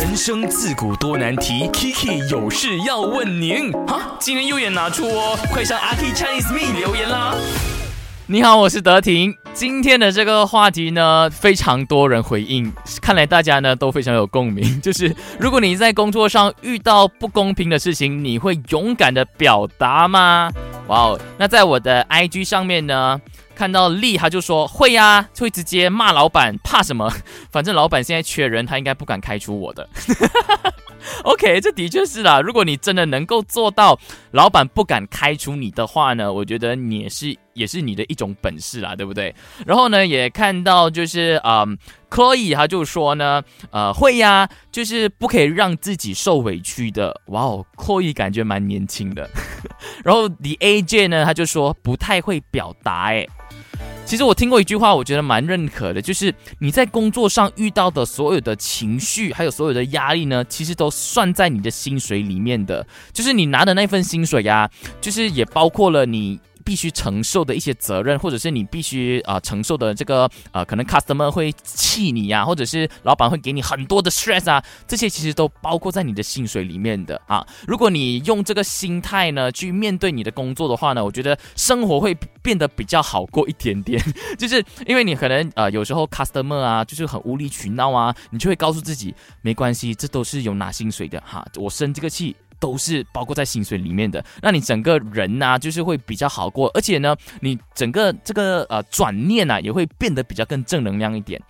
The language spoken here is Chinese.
人生自古多难题，Kiki 有事要问您。哈，今天右眼拿出哦，快上阿 K Chinese Me 留言啦。你好，我是德婷。今天的这个话题呢，非常多人回应，看来大家呢都非常有共鸣。就是如果你在工作上遇到不公平的事情，你会勇敢的表达吗？哇哦，那在我的 IG 上面呢？看到利，他就说会呀，会直接骂老板，怕什么？反正老板现在缺人，他应该不敢开除我的。OK，这的确是啦。如果你真的能够做到老板不敢开除你的话呢，我觉得你也是也是你的一种本事啦，对不对？然后呢，也看到就是啊，可以，他就说呢，呃，会呀，就是不可以让自己受委屈的。哇哦，可以，感觉蛮年轻的。然后 The AJ 呢，他就说不太会表达，哎。其实我听过一句话，我觉得蛮认可的，就是你在工作上遇到的所有的情绪，还有所有的压力呢，其实都算在你的薪水里面的。就是你拿的那份薪水呀，就是也包括了你。必须承受的一些责任，或者是你必须啊承受的这个呃，可能 customer 会气你呀，或者是老板会给你很多的 stress 啊，这些其实都包括在你的薪水里面的啊。如果你用这个心态呢去面对你的工作的话呢，我觉得生活会变得比较好过一点点。就是因为你可能呃有时候 customer 啊就是很无理取闹啊，你就会告诉自己没关系，这都是有拿薪水的哈，我生这个气。都是包括在薪水里面的，那你整个人呢，就是会比较好过，而且呢，你整个这个呃转念啊，也会变得比较更正能量一点。